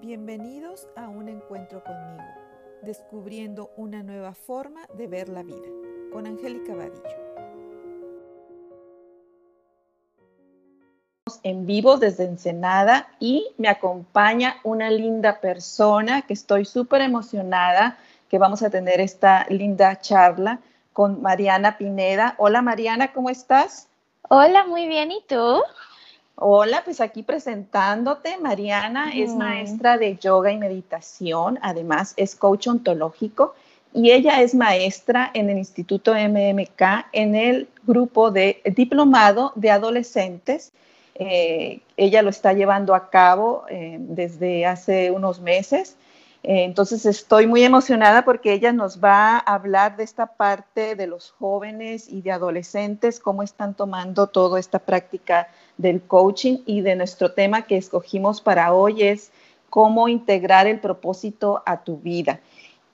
Bienvenidos a un encuentro conmigo, descubriendo una nueva forma de ver la vida, con Angélica Vadillo. En vivo desde Ensenada y me acompaña una linda persona que estoy súper emocionada que vamos a tener esta linda charla con Mariana Pineda. Hola Mariana, ¿cómo estás? Hola, muy bien, ¿y tú? Hola, pues aquí presentándote, Mariana es maestra de yoga y meditación, además es coach ontológico y ella es maestra en el Instituto MMK en el grupo de diplomado de adolescentes. Eh, ella lo está llevando a cabo eh, desde hace unos meses entonces estoy muy emocionada porque ella nos va a hablar de esta parte de los jóvenes y de adolescentes, cómo están tomando toda esta práctica del coaching y de nuestro tema que escogimos para hoy es cómo integrar el propósito a tu vida.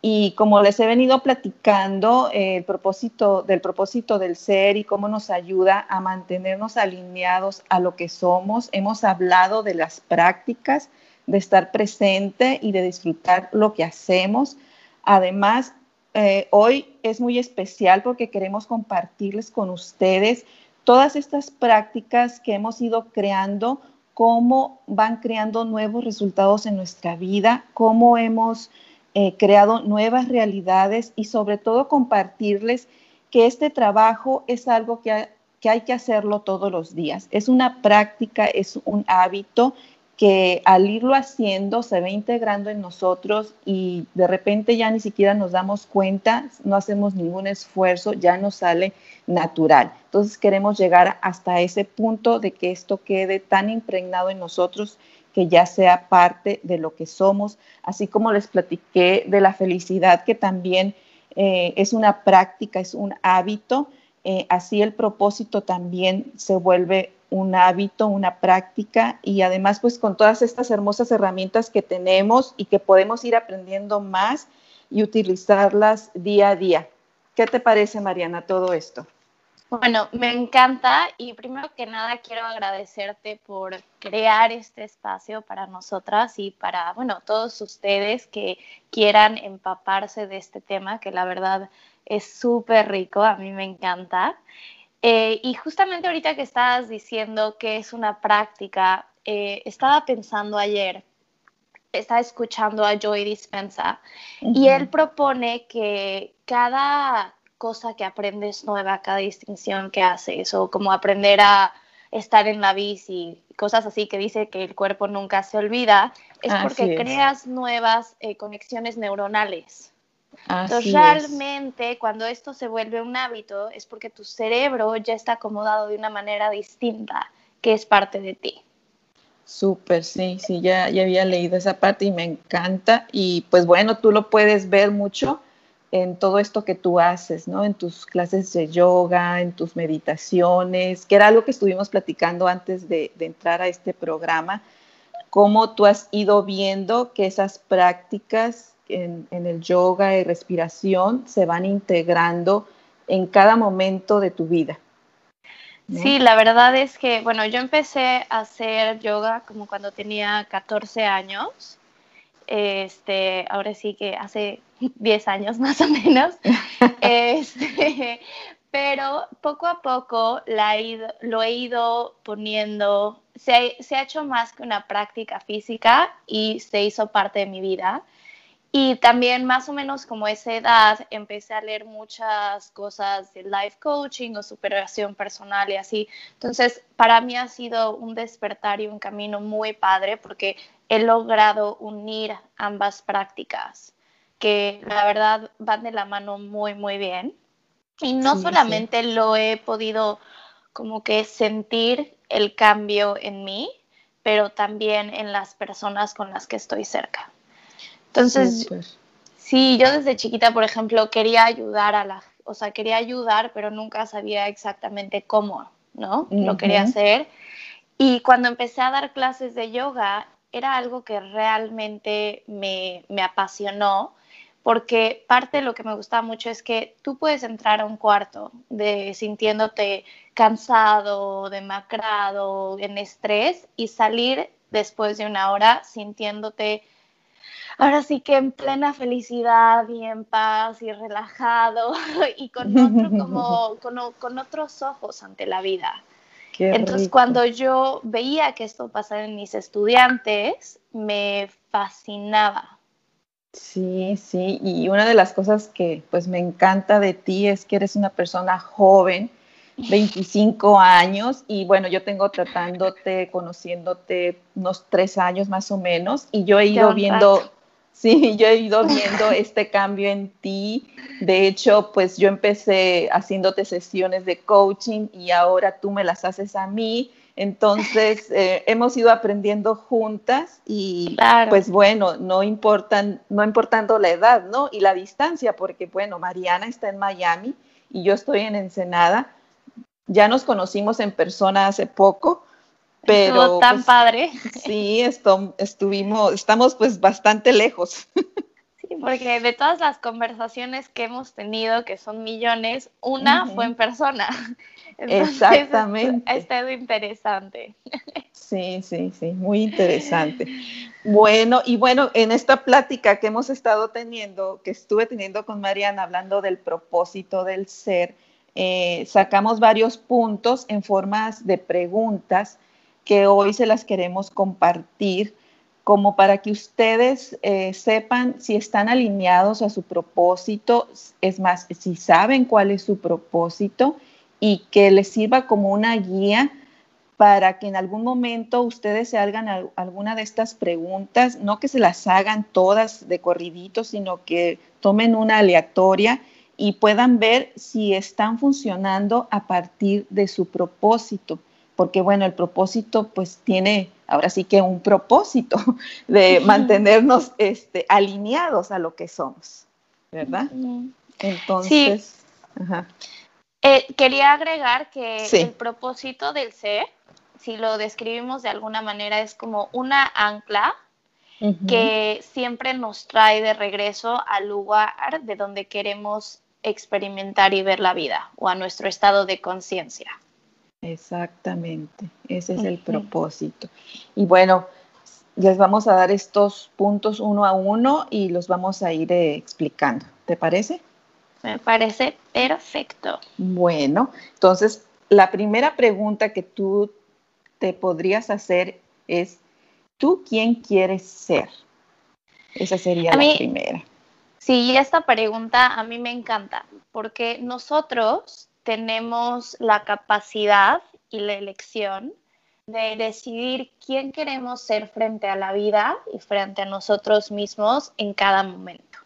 Y como les he venido platicando, eh, el propósito del propósito del ser y cómo nos ayuda a mantenernos alineados a lo que somos, hemos hablado de las prácticas, de estar presente y de disfrutar lo que hacemos. Además, eh, hoy es muy especial porque queremos compartirles con ustedes todas estas prácticas que hemos ido creando, cómo van creando nuevos resultados en nuestra vida, cómo hemos eh, creado nuevas realidades y sobre todo compartirles que este trabajo es algo que, que hay que hacerlo todos los días. Es una práctica, es un hábito que al irlo haciendo se ve integrando en nosotros y de repente ya ni siquiera nos damos cuenta, no hacemos ningún esfuerzo, ya nos sale natural. Entonces queremos llegar hasta ese punto de que esto quede tan impregnado en nosotros que ya sea parte de lo que somos, así como les platiqué de la felicidad, que también eh, es una práctica, es un hábito, eh, así el propósito también se vuelve un hábito, una práctica y además pues con todas estas hermosas herramientas que tenemos y que podemos ir aprendiendo más y utilizarlas día a día. ¿Qué te parece, Mariana, todo esto? Bueno, me encanta y primero que nada quiero agradecerte por crear este espacio para nosotras y para, bueno, todos ustedes que quieran empaparse de este tema, que la verdad es súper rico, a mí me encanta. Eh, y justamente ahorita que estabas diciendo que es una práctica, eh, estaba pensando ayer, estaba escuchando a Joy Dispensa y él propone que cada cosa que aprendes nueva, cada distinción que haces, o como aprender a estar en la bici, cosas así que dice que el cuerpo nunca se olvida, es porque creas nuevas eh, conexiones neuronales. Entonces, realmente cuando esto se vuelve un hábito es porque tu cerebro ya está acomodado de una manera distinta, que es parte de ti. Súper, sí, sí, ya, ya había leído esa parte y me encanta. Y pues bueno, tú lo puedes ver mucho en todo esto que tú haces, ¿no? En tus clases de yoga, en tus meditaciones, que era algo que estuvimos platicando antes de, de entrar a este programa, cómo tú has ido viendo que esas prácticas en, el yoga y respiración se van integrando en cada momento de tu vida. Sí, la verdad es que, bueno, yo empecé a hacer yoga como cuando tenía 14 años. Este, ahora sí que hace 10 años más o menos. este, pero poco a poco la lo he ido poniendo, se, se ha hecho más que una práctica física y se hizo parte de mi vida. Y también más o menos como esa edad empecé a leer muchas cosas de life coaching o superación personal y así. Entonces, para mí ha sido un despertar y un camino muy padre porque he logrado unir ambas prácticas que la verdad van de la mano muy, muy bien. Y no solamente lo he podido como que sentir el cambio en mí, pero también en las personas con las que estoy cerca. Entonces, sí, yo desde chiquita, por ejemplo, quería ayudar a la, o sea, quería ayudar, pero nunca sabía exactamente cómo, ¿no? Lo quería hacer. Y cuando empecé a dar clases de yoga, era algo que realmente me, me apasionó, porque parte de lo que me gusta mucho es que tú puedes entrar a un cuarto de sintiéndote cansado, demacrado, en estrés y salir después de una hora sintiéndote ahora sí que en plena felicidad y en paz y relajado y con, otro, como, con, otros ojos ante la vida. Entonces, cuando yo veía que esto pasaba en mis estudiantes, me fascinaba. Sí, sí, y una de las cosas que pues me encanta de ti es que eres una persona joven, 25 años, y bueno, yo tengo tratándote, conociéndote unos tres años más o menos, y yo he ido viendo Sí, yo he ido viendo este cambio en ti. De hecho, pues yo empecé haciéndote sesiones de coaching y ahora tú me las haces a mí. Entonces, eh, hemos ido aprendiendo juntas y pues bueno, no, importan, no importando la edad, ¿no? Y la distancia, porque bueno, Mariana está en Miami y yo estoy en Ensenada. Ya nos conocimos en persona hace poco, pero tan pues, padre. Sí, estuvimos, estamos pues bastante lejos. Sí, porque de todas las conversaciones que hemos tenido, que son millones, una fue en persona. Exactamente. Ha estado interesante. Sí, sí, sí, muy interesante. Bueno, y bueno, en esta plática que hemos estado teniendo, que estuve teniendo con Mariana, hablando del propósito del ser, eh, sacamos varios puntos en formas de preguntas que hoy se las queremos compartir como para que ustedes eh, sepan si están alineados a su propósito, es más, si saben cuál es su propósito y que les sirva como una guía para que en algún momento ustedes se hagan alguna de estas preguntas, no que se las hagan todas de corridito, sino que tomen una aleatoria y puedan ver si están funcionando a partir de su propósito. Porque bueno, el propósito pues tiene ahora sí que un propósito de mantenernos este, alineados a lo que somos, ¿verdad? Entonces, eh, quería agregar que el propósito del ser, si lo describimos de alguna manera, es como una ancla que siempre nos trae de regreso al lugar de donde queremos experimentar y ver la vida o a nuestro estado de conciencia. Exactamente, ese es el propósito. Y bueno, les vamos a dar estos puntos uno a uno y los vamos a ir eh, explicando. ¿Te parece? Me parece perfecto. Bueno, entonces la primera pregunta que tú te podrías hacer es, ¿tú quién quieres ser? Esa sería la primera. Sí, esta pregunta a mí me encanta porque nosotros tenemos la capacidad y la elección de decidir quién queremos ser frente a la vida y frente a nosotros mismos en cada momento.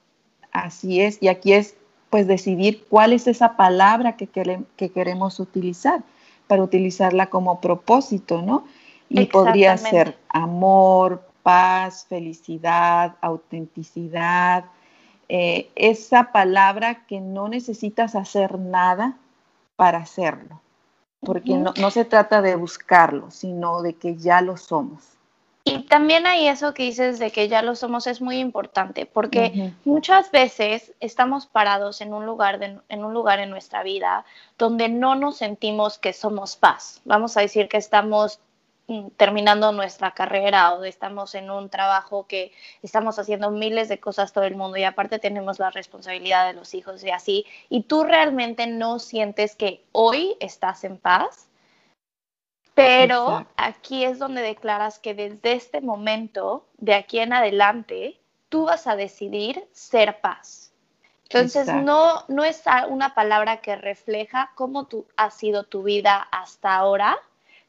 Así es, y aquí es pues decidir cuál es esa palabra que, que queremos utilizar para utilizarla como propósito, ¿no? Y podría ser amor, paz, felicidad, autenticidad, eh, esa palabra que no necesitas hacer nada para hacerlo, porque no, se trata de buscarlo, sino de que ya lo somos. Y también hay eso que dices de que ya lo somos es muy importante, porque muchas veces estamos parados en un lugar en un lugar en nuestra vida donde no nos sentimos que somos paz. Vamos a decir que estamos terminando nuestra carrera o estamos en un trabajo que estamos haciendo miles de cosas todo el mundo y aparte tenemos la responsabilidad de los hijos y así, y tú realmente no sientes que hoy estás en paz, pero aquí es donde declaras que desde este momento, de aquí en adelante, tú vas a decidir ser paz. Entonces, no, no es una palabra que refleja cómo tú, ha sido tu vida hasta ahora,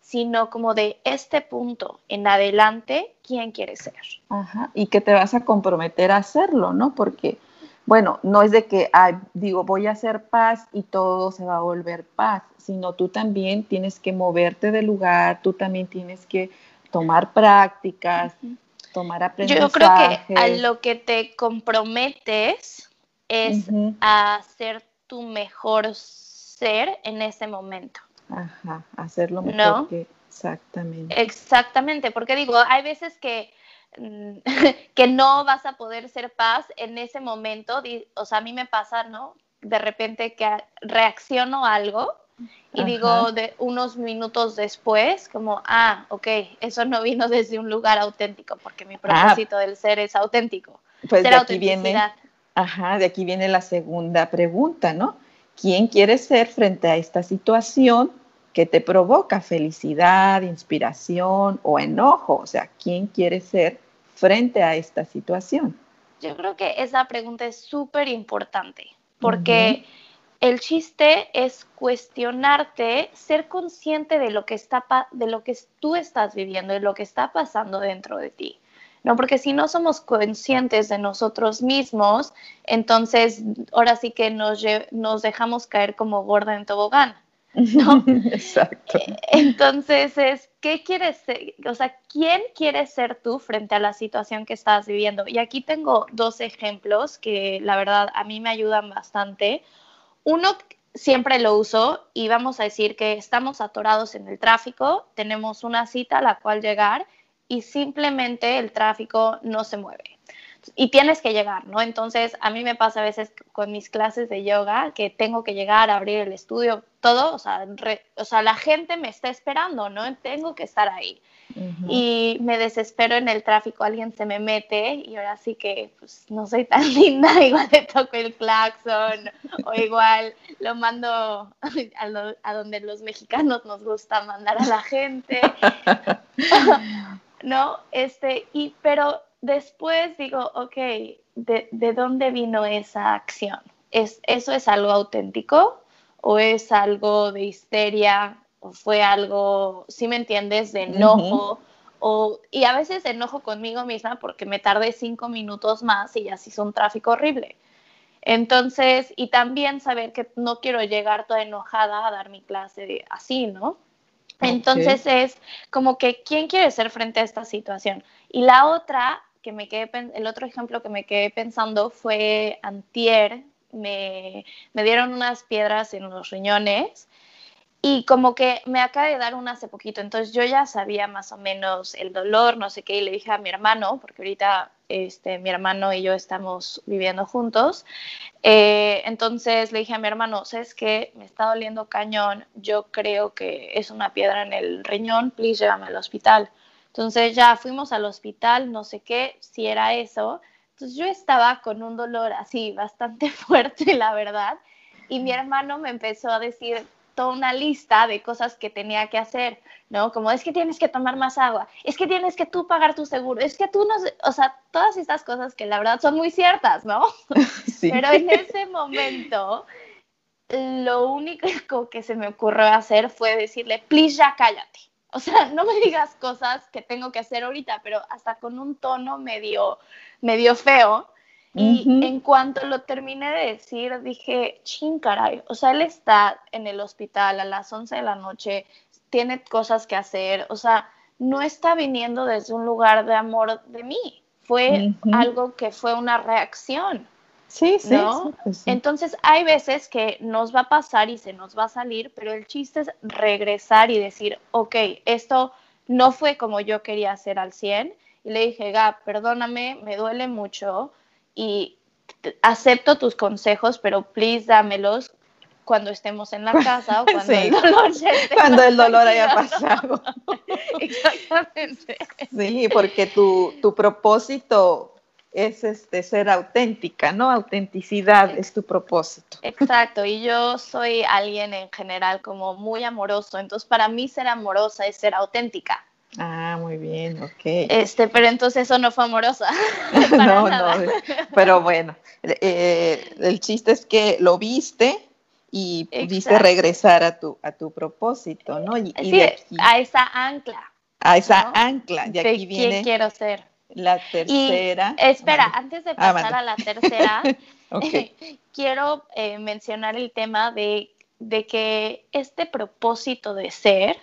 sino como de este punto en adelante, ¿quién quieres ser? Ajá, y que te vas a comprometer a hacerlo, ¿no? Porque, bueno, no es de que, digo, voy a hacer paz y todo se va a volver paz, sino tú también tienes que moverte del lugar, tú también tienes que tomar prácticas, tomar aprendizajes. Yo creo que a lo que te comprometes es a ser tu mejor ser en ese momento. Ajá, hacerlo mejor que exactamente. Exactamente, porque digo, hay veces que, mm, que no vas a poder ser paz en ese momento, o sea, a mí me pasa, ¿no? De repente que reacciono a algo Y digo, de unos minutos después, como, ah, ok, eso no vino desde un lugar auténtico, porque mi ah. propósito del ser es auténtico. Pues de aquí viene, ajá, de aquí viene la segunda pregunta, ¿no? ¿Quién quiere ser frente a esta situación que te provoca felicidad, inspiración o enojo? O sea, ¿quién quiere ser frente a esta situación? Yo creo que esa pregunta es súper importante porque el chiste es cuestionarte, ser consciente de lo que está de lo que tú estás viviendo, de lo que está pasando dentro de ti. ¿No? Porque si no somos conscientes de nosotros mismos, entonces ahora sí que nos, nos dejamos caer como gorda en tobogán. ¿no? Exacto. Entonces es, ¿qué quieres ser? O sea, ¿quién quieres ser tú frente a la situación que estás viviendo? Y aquí tengo dos ejemplos que la verdad a mí me ayudan bastante. Uno siempre lo uso y vamos a decir que estamos atorados en el tráfico, tenemos una cita a la cual llegar y simplemente el tráfico no se mueve y tienes que llegar, ¿no? Entonces, a mí me pasa a veces con mis clases de yoga que tengo que llegar a abrir el estudio, todo, o sea, o sea la gente me está esperando, ¿no? Tengo que estar ahí. Y me desespero en el tráfico, alguien se me mete y ahora sí que pues, no soy tan linda, igual le toco el claxon o igual lo mando a, a donde los mexicanos nos gusta mandar a la gente. ¿no? Este, y, pero después digo, ok, ¿de, ¿de, dónde vino esa acción? ¿Es, ¿Eso es algo auténtico o es algo de histeria o fue algo, si me entiendes, de enojo? o, y a veces enojo conmigo misma porque me tardé cinco minutos más y ya se hizo un tráfico horrible. Entonces, y también saber que no quiero llegar toda enojada a dar mi clase así, ¿no? Entonces es como que, ¿quién quiere ser frente a esta situación? Y la otra, que me quedé, el otro ejemplo que me quedé pensando fue antier, me, me dieron unas piedras en los riñones y como que me acaba de dar una hace poquito, entonces yo ya sabía más o menos el dolor, no sé qué, y le dije a mi hermano, porque ahorita este, mi hermano y yo estamos viviendo juntos, eh, entonces le dije a mi hermano, ¿sabes qué? Me está doliendo cañón, yo creo que es una piedra en el riñón, please llévame al hospital. Entonces ya fuimos al hospital, no sé qué, si era eso. Entonces yo estaba con un dolor así bastante fuerte, la verdad, y mi hermano me empezó a decir, toda una lista de cosas que tenía que hacer, ¿no? Como es que tienes que tomar más agua, es que tienes que tú pagar tu seguro, es que tú no, o sea, todas estas cosas que la verdad son muy ciertas, ¿no? Sí. Pero en ese momento, lo único que se me ocurrió hacer fue decirle, please ya cállate. O sea, no me digas cosas que tengo que hacer ahorita, pero hasta con un tono medio, medio feo. Y en cuanto lo terminé de decir, dije, ching, caray, o sea, él está en el hospital a las 11 de la noche, tiene cosas que hacer, o sea, no está viniendo desde un lugar de amor de mí, fue algo que fue una reacción. Sí, sí, pues sí, Entonces hay veces que nos va a pasar y se nos va a salir, pero el chiste es regresar y decir, ok, esto no fue como yo quería hacer al 100. Y le dije, Gab, perdóname, me duele mucho, y acepto tus consejos, pero please dámelos cuando estemos en la casa o cuando el dolor Cuando el dolor haya pasado. Exactamente. Sí, porque tu, tu propósito es este ser auténtica, ¿no? Autenticidad es tu propósito. Exacto, y yo soy alguien en general como muy amoroso, entonces para mí ser amorosa es ser auténtica. Ah, muy bien, ok. Este, pero entonces eso no fue amorosa. no, no, pero bueno, eh, el chiste es que lo viste y pudiste regresar a tu, a tu propósito, ¿no? Y, sí, a esa ancla. A esa ancla, de aquí viene. ¿Quién quiero ser? La tercera. espera, antes de ah, pasar a la tercera, quiero eh, mencionar el tema de, de, que este propósito de ser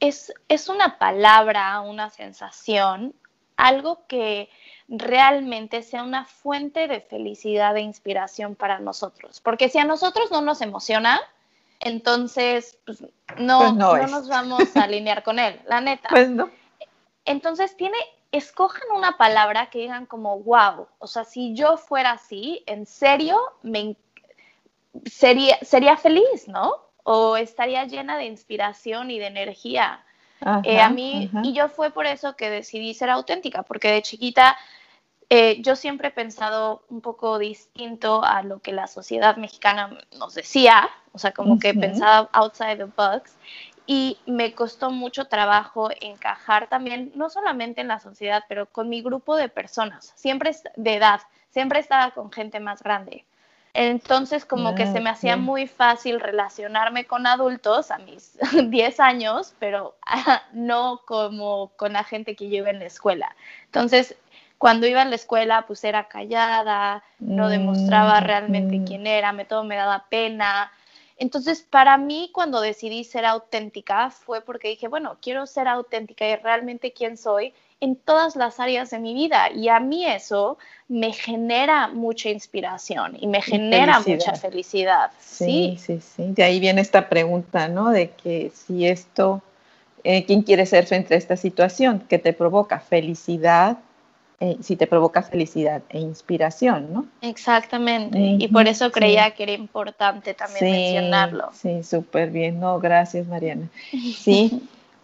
eh, es, una palabra, una sensación, algo que realmente sea una fuente de felicidad e inspiración para nosotros. Porque si a nosotros no nos emociona, entonces pues, no, pues no, nos vamos a alinear con él, la neta. Pues no. Entonces tiene, escojan una palabra que digan como wow, o sea, si yo fuera así, en serio, me, sería, sería feliz, ¿no? O estaría llena de inspiración y de energía. Eh, a mí, y yo fue por eso que decidí ser auténtica, porque de chiquita eh, yo siempre he pensado un poco distinto a lo que la sociedad mexicana nos decía, o sea, como que pensaba outside the box, y me costó mucho trabajo encajar también, no solamente en la sociedad, pero con mi grupo de personas, siempre de edad, siempre estaba con gente más grande. Entonces, como que se me hacía ah, muy fácil relacionarme con adultos a mis 10 años, pero no como con la gente que lleva en la escuela. Entonces, cuando iba a la escuela, pues era callada, no demostraba mm, realmente quién era, me todo me daba pena. Entonces, para mí, cuando decidí ser auténtica, fue porque dije, bueno, quiero ser auténtica y realmente quién soy en todas las áreas de mi vida. Y a mí eso me genera mucha inspiración y me genera mucha felicidad. Sí, sí, sí, De ahí viene esta pregunta, ¿no? De que si esto, eh, ¿quién quiere ser frente a esta situación? que te provoca? Felicidad, eh, si te provoca felicidad e inspiración, ¿no? Exactamente, y por eso creía que era importante también mencionarlo. Sí, súper bien, no, gracias Mariana. Sí,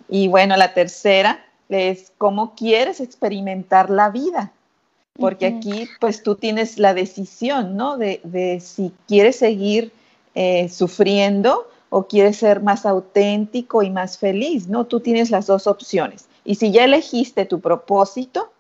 y bueno, la tercera es cómo quieres experimentar la vida, porque aquí pues tú tienes la decisión, ¿no? De, si quieres seguir eh, sufriendo o quieres ser más auténtico y más feliz, ¿no? Tú tienes las dos opciones. Y si ya elegiste tu propósito,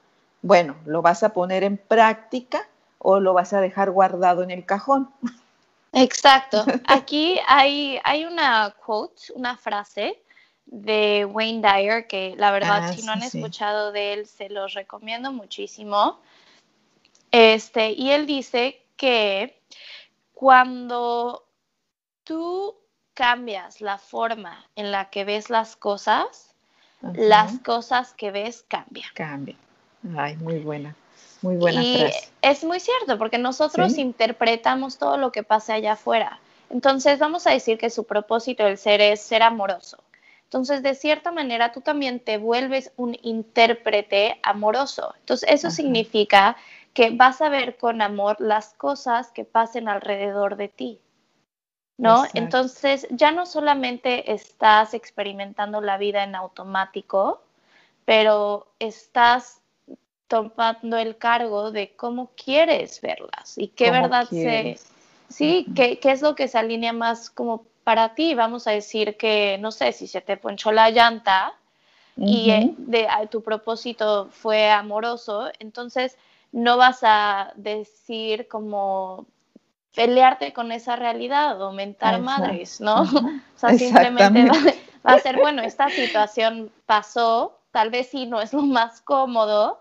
bueno, ¿lo vas a poner en práctica o lo vas a dejar guardado en el cajón? Exacto. Aquí hay, hay una quote, una frase de Wayne Dyer que la verdad ah, si no han escuchado de él se los recomiendo muchísimo. Este, y él dice que cuando tú cambias la forma en la que ves las cosas, las cosas que ves cambian. Cambian. Ay, muy buena, muy buena y Es muy cierto, porque nosotros interpretamos todo lo que pasa allá afuera. Entonces, vamos a decir que su propósito del ser es ser amoroso. Entonces, de cierta manera, tú también te vuelves un intérprete amoroso. Entonces, eso significa que vas a ver con amor las cosas que pasen alrededor de ti. ¿No? Entonces, ya no solamente estás experimentando la vida en automático, pero estás tomando el cargo de cómo quieres verlas y qué verdad se, sí, qué, es lo que se alinea más como para ti. Vamos a decir que, no sé, si se te ponchó la llanta y eh, de, tu propósito fue amoroso, entonces no vas a decir como pelearte con esa realidad o mentar madres, ¿no? o sea, simplemente va, a ser, bueno, esta situación pasó, tal vez sí no es lo más cómodo,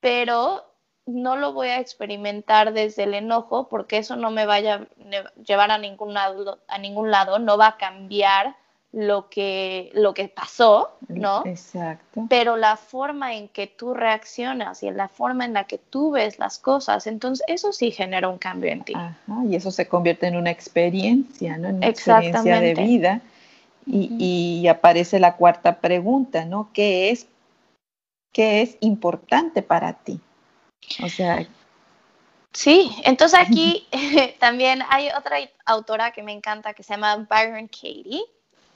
pero no lo voy a experimentar desde el enojo porque eso no me vaya a llevar a ningún lado, a ningún lado no va a cambiar lo que, lo que pasó, ¿no? Exacto. Pero la forma en que tú reaccionas y la forma en la que tú ves las cosas, entonces eso sí genera un cambio en ti. Ajá, y eso se convierte en una experiencia, ¿no? En una experiencia de vida. Y, y aparece la cuarta pregunta, ¿no? ¿Qué es qué es importante para ti. O sea... Sí, entonces aquí también hay otra autora que me encanta que se llama Byron Katie,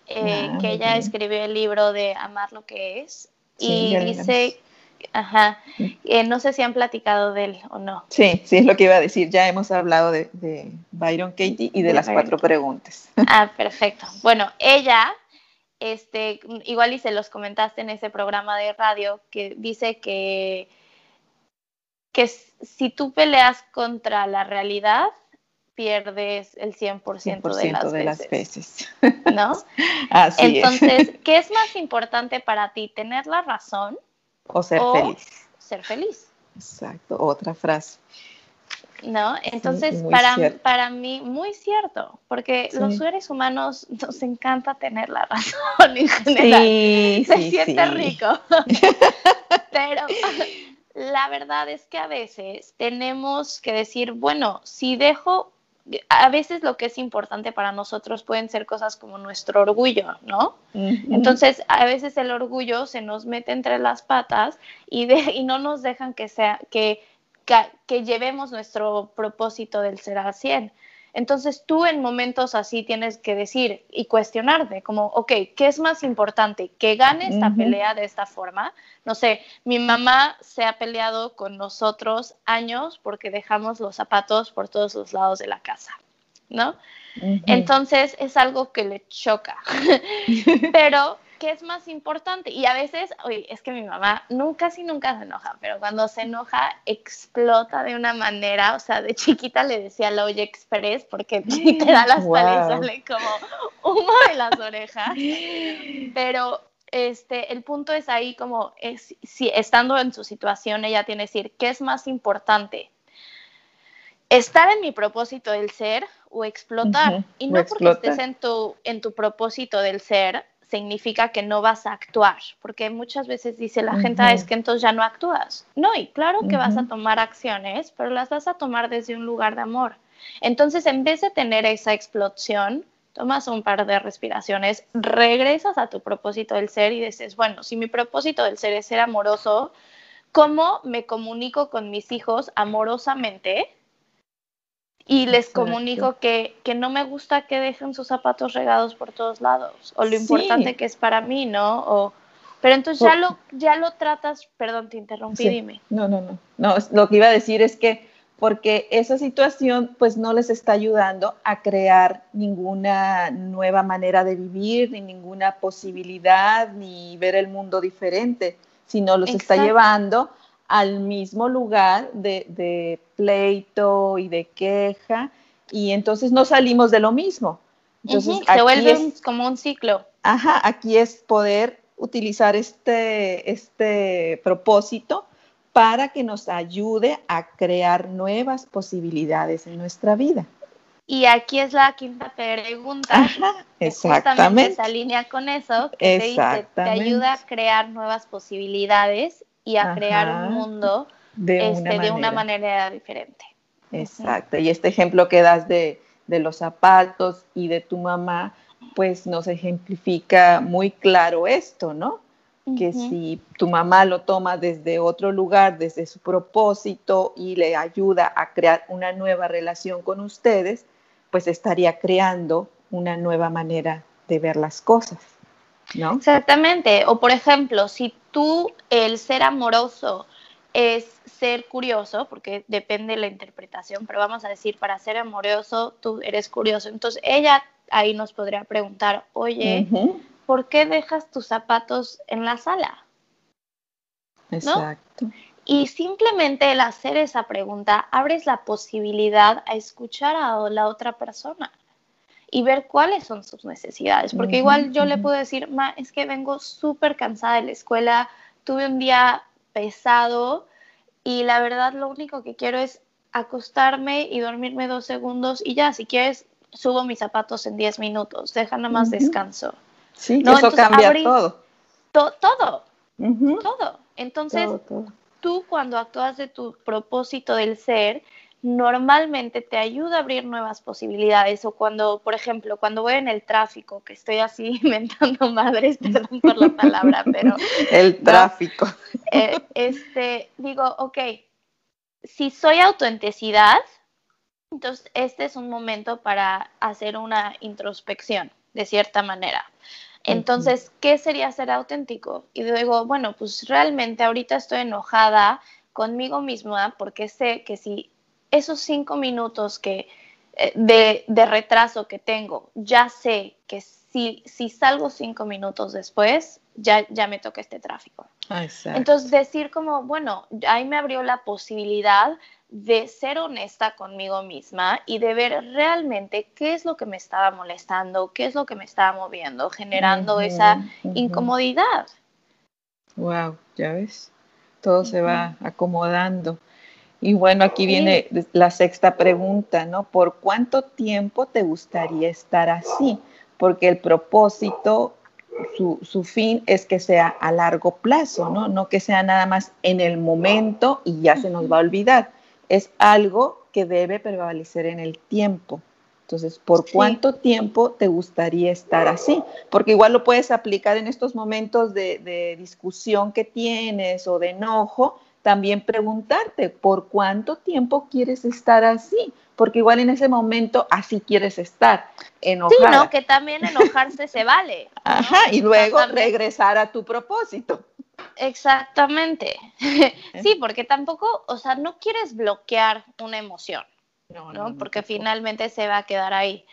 eh, ah, que ella escribió el libro de Amar lo que es y dice, ajá, eh, no sé si han platicado de él o no. Sí, sí, es lo que iba a decir, ya hemos hablado de, Byron Katie y de, las cuatro preguntas. Ah, perfecto. Bueno, ella este, igual y se los comentaste en ese programa de radio, que dice que, que si tú peleas contra la realidad, pierdes el 100%, de, las, de las veces. ¿No? Así Entonces, ¿qué es más importante para ti? ¿Tener la razón? O ser feliz. Ser feliz. Exacto, otra frase. ¿no? Entonces, para, para mí, muy cierto, porque los seres humanos nos encanta tener la razón en general. Se siente rico. Pero la verdad es que a veces tenemos que decir, bueno, si dejo, a veces lo que es importante para nosotros pueden ser cosas como nuestro orgullo, ¿no? Entonces, a veces el orgullo se nos mete entre las patas y, de, y no nos dejan que sea, que que, llevemos nuestro propósito del ser al 100. Entonces tú en momentos así tienes que decir y cuestionarte como, ok, ¿qué es más importante? ¿Que gane esta pelea de esta forma? No sé, mi mamá se ha peleado con nosotros años porque dejamos los zapatos por todos los lados de la casa, ¿no? Entonces es algo que le choca. Pero ¿qué es más importante? Y a veces, oye, es que mi mamá nunca, sí nunca se enoja, pero cuando se enoja explota de una manera, o sea, de chiquita le decía la Oye Express porque literal hasta wow. le sale como humo de las orejas. Pero este, el punto es ahí como, es, si estando en su situación, ella tiene que decir, ¿qué es más importante? Estar en mi propósito del ser o explotar. Y no porque estés en tu, en tu propósito del ser, significa que no vas a actuar, porque muchas veces dice la gente, ah, es que entonces ya no actúas. No, y claro que vas a tomar acciones, pero las vas a tomar desde un lugar de amor. Entonces, en vez de tener esa explosión, tomas un par de respiraciones, regresas a tu propósito del ser y dices, bueno, si mi propósito del ser es ser amoroso, ¿cómo me comunico con mis hijos amorosamente? Y les comunico que, no me gusta que dejen sus zapatos regados por todos lados o lo importante que es para mí, ¿no? O, pero entonces ya lo, ya lo tratas, perdón, te interrumpí, dime. No, no, no, no, lo que iba a decir es que porque esa situación pues no les está ayudando a crear ninguna nueva manera de vivir, ni ninguna posibilidad, ni ver el mundo diferente, sino los está llevando al mismo lugar de, pleito y de queja y entonces no salimos de lo mismo. Entonces, se vuelve como un ciclo. Ajá, aquí es poder utilizar este, este propósito para que nos ayude a crear nuevas posibilidades en nuestra vida. Y aquí es la quinta pregunta. Ajá, exactamente. se alinea con eso, que te, dice, te ayuda a crear nuevas posibilidades y a crear un mundo de, una, este, manera. diferente. Exacto. Y este ejemplo que das de, los zapatos y de tu mamá, pues nos ejemplifica muy claro esto, ¿no? Que si tu mamá lo toma desde otro lugar, desde su propósito y le ayuda a crear una nueva relación con ustedes, pues estaría creando una nueva manera de ver las cosas. ¿No? Exactamente. O por ejemplo, si tú el ser amoroso es ser curioso, porque depende de la interpretación, pero vamos a decir, para ser amoroso, tú eres curioso. Entonces, ella ahí nos podría preguntar, oye, ¿por qué dejas tus zapatos en la sala? Exacto. Y simplemente el hacer esa pregunta abres la posibilidad a escuchar a la otra persona y ver cuáles son sus necesidades. Porque igual yo le puedo decir, ma, es que vengo súper cansada de la escuela, tuve un día pesado y la verdad lo único que quiero es acostarme y dormirme dos segundos y ya, si quieres, subo mis zapatos en diez minutos, deja nada más descanso. Sí, eso cambia todo. todo. todo. Entonces, tú cuando actúas de tu propósito del ser, normalmente te ayuda a abrir nuevas posibilidades o cuando, por ejemplo, cuando voy en el tráfico, que estoy así inventando madres, perdón por la palabra, pero... el tráfico. Eh, este, digo, ok, si soy autenticidad, entonces este es un momento para hacer una introspección, de cierta manera. Entonces, ¿qué sería ser auténtico? Y digo, bueno, pues realmente ahorita estoy enojada conmigo misma porque sé que si esos cinco minutos que, eh, de, retraso que tengo, ya sé que si, si salgo cinco minutos después, ya, ya me toca este tráfico. Entonces, decir como, bueno, ahí me abrió la posibilidad de ser honesta conmigo misma y de ver realmente qué es lo que me estaba molestando, qué es lo que me estaba moviendo, generando esa incomodidad. Wow, ya ves, todo se va acomodando. Y bueno, aquí viene la sexta pregunta, ¿no? ¿Por cuánto tiempo te gustaría estar así? Porque el propósito, su, fin es que sea a largo plazo, ¿no? No que sea nada más en el momento y ya se nos va a olvidar. Es algo que debe prevalecer en el tiempo. Entonces, ¿por cuánto tiempo te gustaría estar así? Porque igual lo puedes aplicar en estos momentos de, de discusión que tienes o de enojo, también preguntarte por cuánto tiempo quieres estar así, porque igual en ese momento así quieres estar, enojada. Sí, no, que también enojarse se vale. Ajá, y luego regresar a tu propósito. Exactamente. Sí, porque tampoco, o sea, no quieres bloquear una emoción, ¿no? porque finalmente se va a quedar ahí.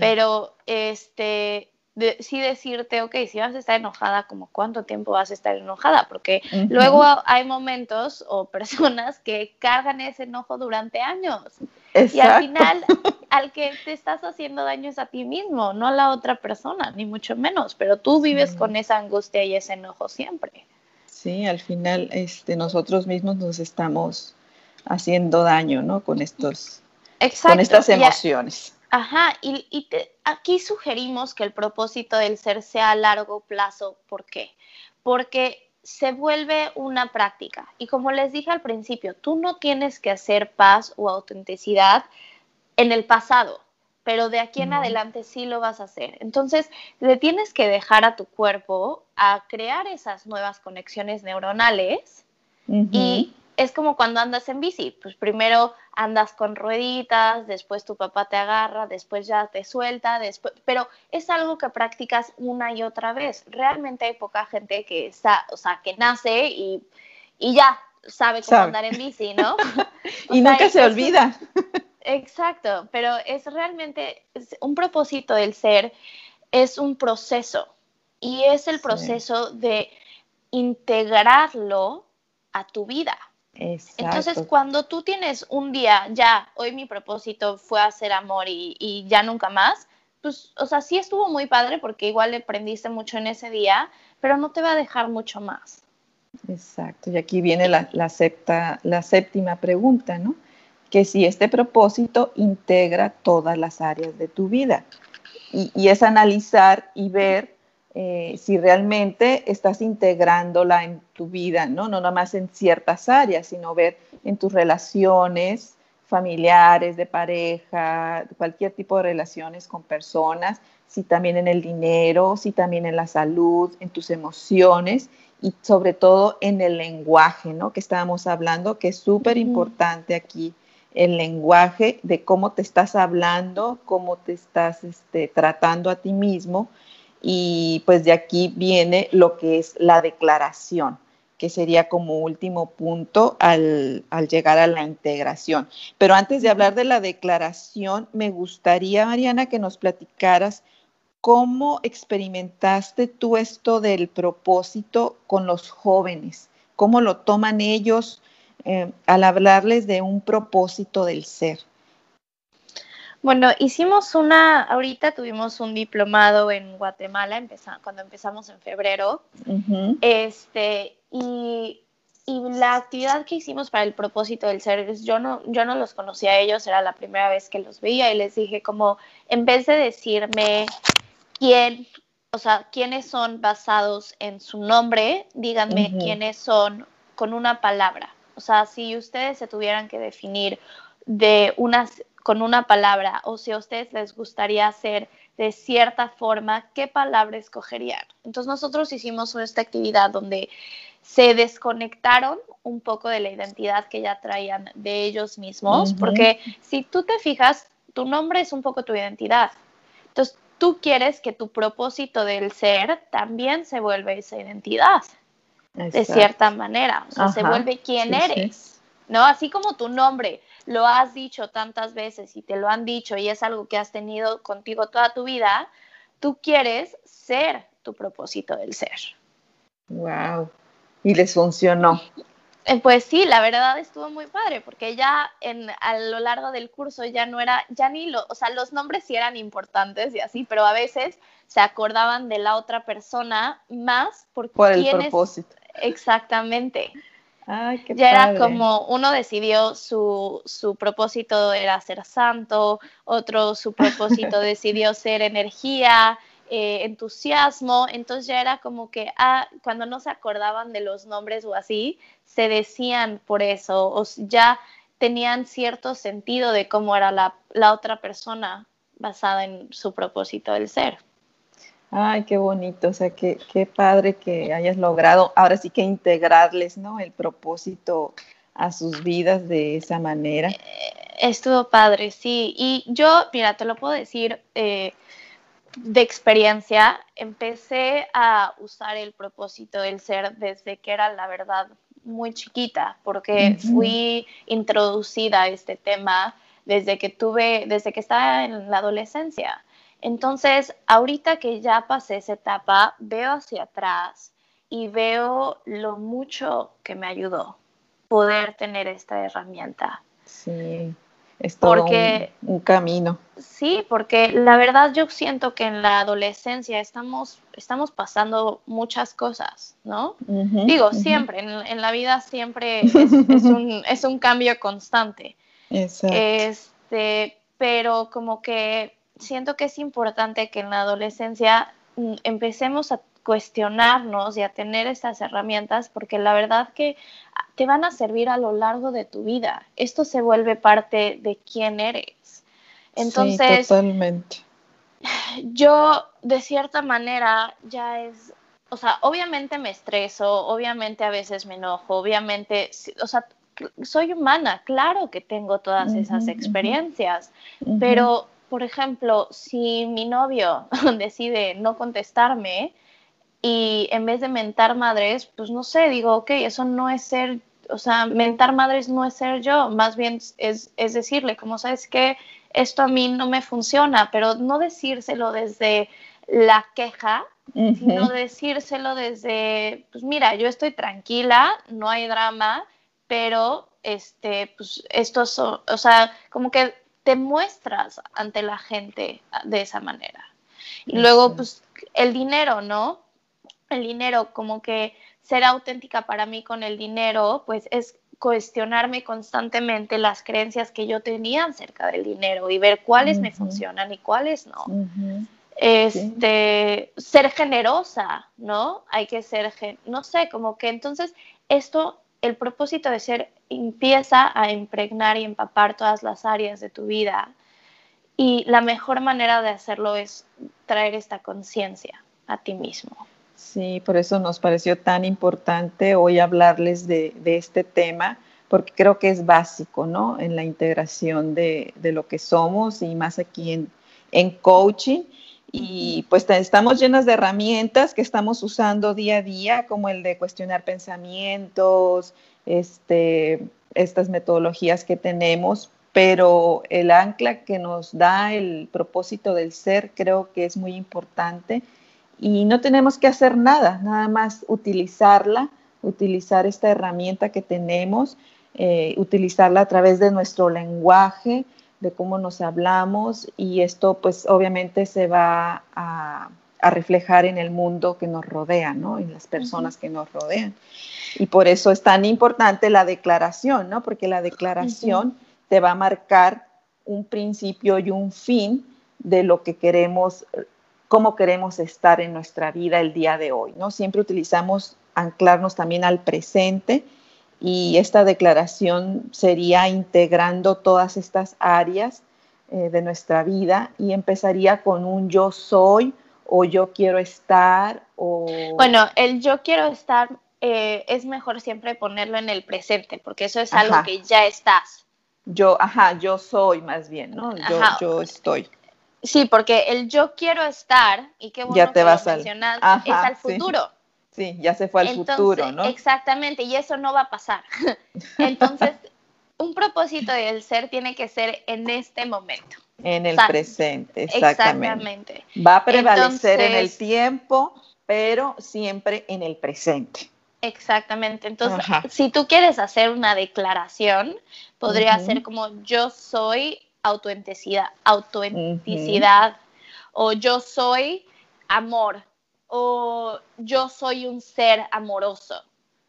Pero, este, sí decirte, ok, si vas a estar enojada, como cuánto tiempo vas a estar enojada, porque luego hay momentos o personas que cargan ese enojo durante años. Y al final, al que te estás haciendo daño es a ti mismo, no a la otra persona, ni mucho menos, pero tú vives con esa angustia y ese enojo siempre. Sí, al final este, nosotros mismos nos estamos haciendo daño, ¿no? Con estos, con estas emociones. Ajá, y, aquí sugerimos que el propósito del ser sea a largo plazo. ¿Por qué? Porque se vuelve una práctica. Y como les dije al principio, tú no tienes que hacer paz o autenticidad en el pasado, pero de aquí en adelante sí lo vas a hacer. Entonces, le tienes que dejar a tu cuerpo a crear esas nuevas conexiones neuronales y es como cuando andas en bici, pues primero andas con rueditas, después tu papá te agarra, después ya te suelta, después, pero es algo que practicas una y otra vez. Realmente hay poca gente que está, o sea, que nace y, ya sabe cómo andar en bici, ¿no? y nunca se olvida. exacto, pero es realmente un propósito del ser, es un proceso y es el proceso de integrarlo a tu vida. Entonces, cuando tú tienes un día, ya, hoy mi propósito fue hacer amor y, ya nunca más, pues, o sea, sí estuvo muy padre porque igual le aprendiste mucho en ese día, pero no te va a dejar mucho más. Exacto, y aquí viene la, la, la séptima pregunta, ¿no? Que si este propósito integra todas las áreas de tu vida. Y, y es analizar y ver eh, si realmente estás integrándola en tu vida, ¿no? No nada más en ciertas áreas, sino ver en tus relaciones familiares, de pareja, cualquier tipo de relaciones con personas, si también en el dinero, si también en la salud, en tus emociones y sobre todo en el lenguaje, ¿no? Que estábamos hablando, que es súper importante aquí el lenguaje de cómo te estás hablando, cómo te estás este, tratando a ti mismo y pues de aquí viene lo que es la declaración, que sería como último punto al, llegar a la integración. Pero antes de hablar de la declaración, me gustaría, Mariana, que nos platicaras cómo experimentaste tú esto del propósito con los jóvenes, cómo lo toman ellos eh, al hablarles de un propósito del ser. Bueno, hicimos una, ahorita tuvimos un diplomado en Guatemala, cuando empezamos en febrero, este, y, la actividad que hicimos para el propósito del ser, yo no, yo no los conocía a ellos, era la primera vez que los veía y les dije como, en vez de decirme quién, o sea, quiénes son basados en su nombre, díganme quiénes son con una palabra. O sea, si ustedes se tuvieran que definir de unas con una palabra o si a ustedes les gustaría hacer de cierta forma, ¿qué palabra escogerían? Entonces nosotros hicimos esta actividad donde se desconectaron un poco de la identidad que ya traían de ellos mismos, porque si tú te fijas, tu nombre es un poco tu identidad. Entonces tú quieres que tu propósito del ser también se vuelva esa identidad, de cierta manera, o sea, se vuelve quién eres, ¿no? Así como tu nombre lo has dicho tantas veces y te lo han dicho y es algo que has tenido contigo toda tu vida, tú quieres ser tu propósito del ser. Wow. Y les funcionó. Eh, pues sí, la verdad estuvo muy padre, porque ya en, a lo largo del curso ya no era, ya ni lo, o sea, los nombres sí eran importantes y así, pero a veces se acordaban de la otra persona más por el propósito. Exactamente ya era como uno decidió su, su propósito era ser santo, otro su propósito decidió ser energía, eh, entusiasmo, entonces ya era como que ah, cuando no se acordaban de los nombres o así, se decían por eso, o ya tenían cierto sentido de cómo era la, la otra persona basada en su propósito del ser. Ay, qué bonito, o sea, qué, qué padre que hayas logrado ahora sí que integrarles, ¿no? El propósito a sus vidas de esa manera. Eh, estuvo padre, sí. Y yo, mira, te lo puedo decir eh, de experiencia, empecé a usar el propósito del ser desde que era, la verdad, muy chiquita, porque fui introducida a este tema desde que tuve, desde que estaba en la adolescencia. Entonces, ahorita que ya pasé esa etapa, veo hacia atrás y veo lo mucho que me ayudó poder tener esta herramienta. Sí, es todo un, camino. Sí, porque la verdad yo siento que en la adolescencia estamos, estamos pasando muchas cosas, ¿no? Digo, siempre, en, la vida siempre es, un, es un cambio constante. Exacto. Este, pero como que siento que es importante que en la adolescencia mm, empecemos a cuestionarnos y a tener estas herramientas porque la verdad que te van a servir a lo largo de tu vida. Esto se vuelve parte de quién eres. Entonces, totalmente. Yo de cierta manera ya es, o sea, obviamente me estreso, obviamente a veces me enojo, obviamente, o sea, soy humana, claro que tengo todas esas experiencias, pero por ejemplo, si mi novio decide no contestarme y en vez de mentar madres, pues no sé, digo, ok, eso no es ser, o sea, mentar madres no es ser yo, más bien es, decirle, como sabes que esto a mí no me funciona, pero no decírselo desde la queja, sino decírselo desde, pues mira, yo estoy tranquila, no hay drama, pero este, pues estos son, o sea, como que te muestras ante la gente de esa manera. Y luego, pues, el dinero, ¿no? El dinero, como que ser auténtica para mí con el dinero, pues es cuestionarme constantemente las creencias que yo tenía acerca del dinero y ver cuáles me funcionan y cuáles no. Este, ser generosa, ¿no? Hay que ser, no sé, como que entonces esto el propósito de ser empieza a impregnar y empapar todas las áreas de tu vida. Y la mejor manera de hacerlo es traer esta conciencia a ti mismo. Sí, por eso nos pareció tan importante hoy hablarles de, este tema, porque creo que es básico, ¿no? En la integración de, lo que somos y más aquí en, en coaching y pues estamos llenas de herramientas que estamos usando día a día, como el de cuestionar pensamientos, este, estas metodologías que tenemos, pero el ancla que nos da el propósito del ser creo que es muy importante y no tenemos que hacer nada, nada más utilizarla, utilizar esta herramienta que tenemos, eh, utilizarla a través de nuestro lenguaje, de cómo nos hablamos y esto pues obviamente se va a, reflejar en el mundo que nos rodea, ¿no? En las personas que nos rodean. Y por eso es tan importante la declaración, ¿no? Porque la declaración te va a marcar un principio y un fin de lo que queremos, cómo queremos estar en nuestra vida el día de hoy, ¿no? Siempre utilizamos anclarnos también al presente y esta declaración sería integrando todas estas áreas eh, de nuestra vida y empezaría con un yo soy o yo quiero estar o... Bueno, el yo quiero estar eh, es mejor siempre ponerlo en el presente porque eso es algo que ya estás. Yo, ajá, yo soy más bien, ¿no? Yo, yo estoy. Sí, porque el yo quiero estar, y qué bueno ya te que vas lo mencionas, es al futuro. Sí, ya se fue al futuro, ¿no? Exactamente, y eso no va a pasar. Entonces, un propósito del ser tiene que ser en este momento. En el presente, exactamente. Va a prevalecer en el tiempo, pero siempre en el presente. Exactamente. Entonces, si tú quieres hacer una declaración, podría ser como yo soy autenticidad, autenticidad o yo soy amor, o yo soy un ser amoroso,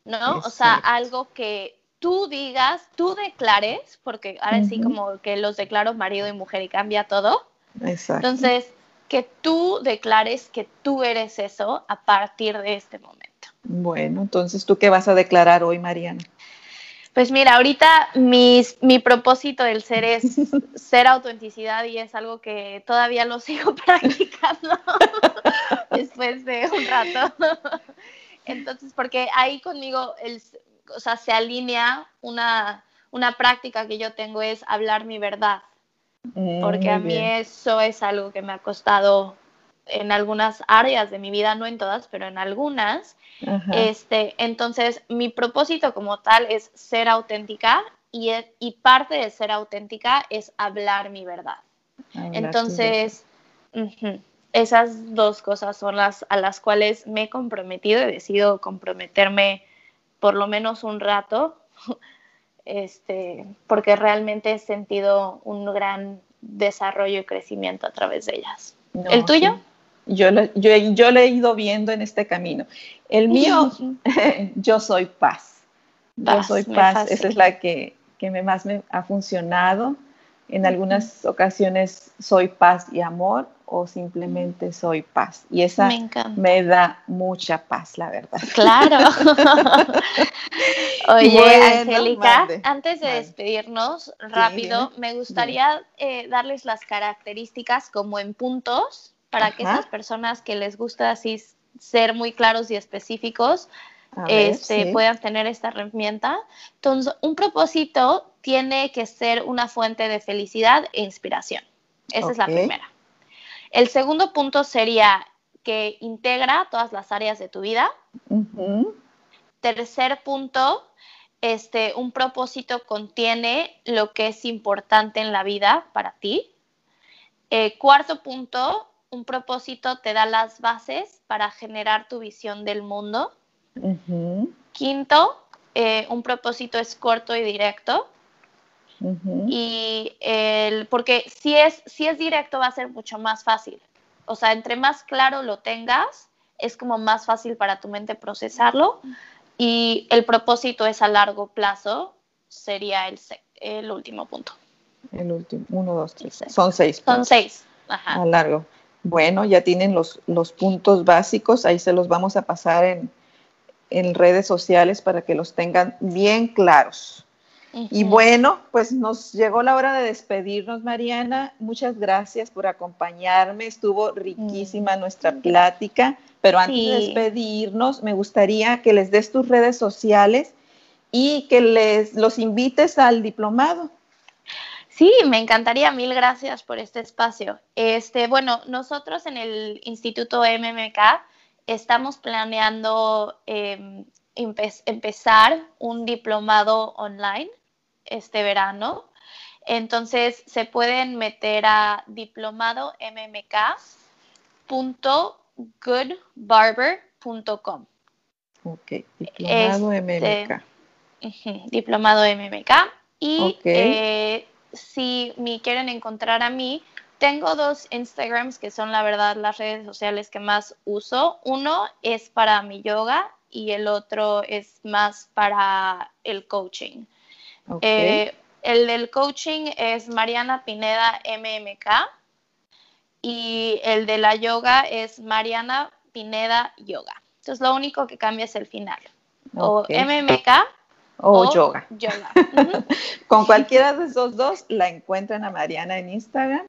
¿no? O sea, algo que tú digas, tú declares, porque ahora sí como que los declaro marido y mujer y cambia todo. Exacto. Entonces, que tú declares que tú eres eso a partir de este momento. Bueno, entonces, ¿tú qué vas a declarar hoy, Mariana? Pues mira, ahorita mis, mi propósito del ser es ser autenticidad y es algo que todavía lo sigo practicando después de un rato. Entonces, porque ahí conmigo, el, o sea, se alinea una, una práctica que yo tengo es hablar mi verdad. Mm, porque a mí eso es algo que me ha costado en algunas áreas de mi vida, no en todas, pero en algunas. Este, entonces, mi propósito como tal es ser auténtica y, y parte de ser auténtica es hablar mi verdad. entonces, esas dos cosas son las a las cuales me he comprometido, he decidido comprometerme por lo menos un rato, este, porque realmente he sentido un gran desarrollo y crecimiento a través de ellas. ¿El tuyo? Yo lo, yo, yo he ido viendo en este camino. El mío, yo soy paz. yo soy paz. Esa es la que, que me, más me ha funcionado. En algunas ocasiones soy paz y amor o simplemente soy paz. Y esa me, da mucha paz, la verdad. Claro. Oye, Angélica, antes de despedirnos rápido, me gustaría eh, darles las características como en puntos para que esas personas que les gusta así ser muy claros y específicos este, puedan tener esta herramienta. Entonces, un propósito tiene que ser una fuente de felicidad e inspiración. Esa es la primera. El segundo punto sería que integra todas las áreas de tu vida. Tercer punto, este, un propósito contiene lo que es importante en la vida para ti. Eh, cuarto punto, un propósito te da las bases para generar tu visión del mundo. Quinto, eh, un propósito es corto y directo. Y el, porque si es, si es directo va a ser mucho más fácil. O sea, entre más claro lo tengas, es como más fácil para tu mente procesarlo. Y el propósito es a largo plazo, sería el, el último punto. El último, uno, dos, tres. Son seis. Son seis. Ajá. A largo. Bueno, ya tienen los, los puntos básicos, ahí se los vamos a pasar en, en redes sociales para que los tengan bien claros. Y bueno, pues nos llegó la hora de despedirnos, Mariana. Muchas gracias por acompañarme. Estuvo riquísima mm. nuestra plática, pero antes de despedirnos, me gustaría que les des tus redes sociales y que les los invites al diplomado. Sí, me encantaría. Mil gracias por este espacio. Este, bueno, nosotros en el Instituto MMK estamos planeando em, empezar un diplomado online este verano. Entonces se pueden meter a diplomadommk.goodbarber.com. Ok, diplomado MMK. Este, diplomado MMK. Y eh, si me quieren encontrar a mí, tengo dos Instagrams que son la verdad las redes sociales que más uso. Uno es para mi yoga y el otro es más para el coaching. Eh, el del coaching es Mariana Pineda MMK y el de la yoga es Mariana Pineda Yoga. Entonces lo único que cambia es el final. O MMK o, yoga. Con cualquiera de esos dos la encuentran a Mariana en Instagram.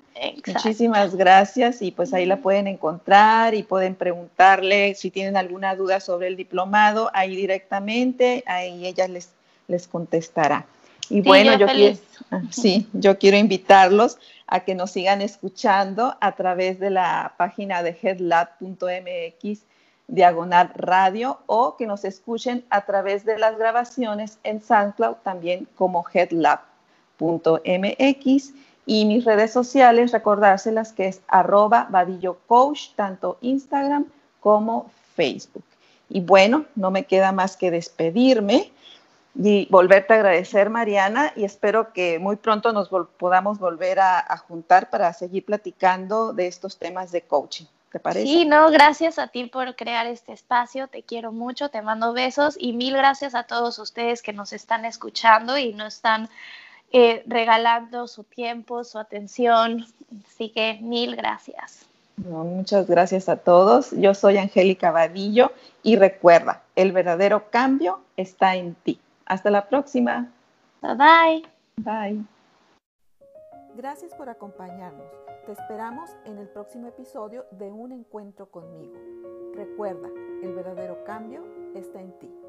Muchísimas gracias y pues ahí la pueden encontrar y pueden preguntarle si tienen alguna duda sobre el diplomado ahí directamente, ahí ella les, les contestará. Y bueno, yo, quiero, ah, sí, yo quiero invitarlos a que nos sigan escuchando a través de la página de headlab.mx diagonal radio o que nos escuchen a través de las grabaciones en SoundCloud también como headlab.mx y mis redes sociales recordárselas que es arroba vadillo coach tanto Instagram como Facebook. Y bueno, no me queda más que despedirme y volverte a agradecer, Mariana, y espero que muy pronto nos podamos volver a juntar para seguir platicando de estos temas de coaching. Sí, no, gracias a ti por crear este espacio, te quiero mucho, te mando besos y mil gracias a todos ustedes que nos están escuchando y nos están eh, regalando su tiempo, su atención, así que mil gracias. muchas gracias a todos. Yo soy Angélica Vadillo y recuerda, el verdadero cambio está en ti. Hasta la próxima. Bye bye. Bye. Gracias por acompañarnos. Te esperamos en el próximo episodio de Un Encuentro conmigo. Recuerda, el verdadero cambio está en ti.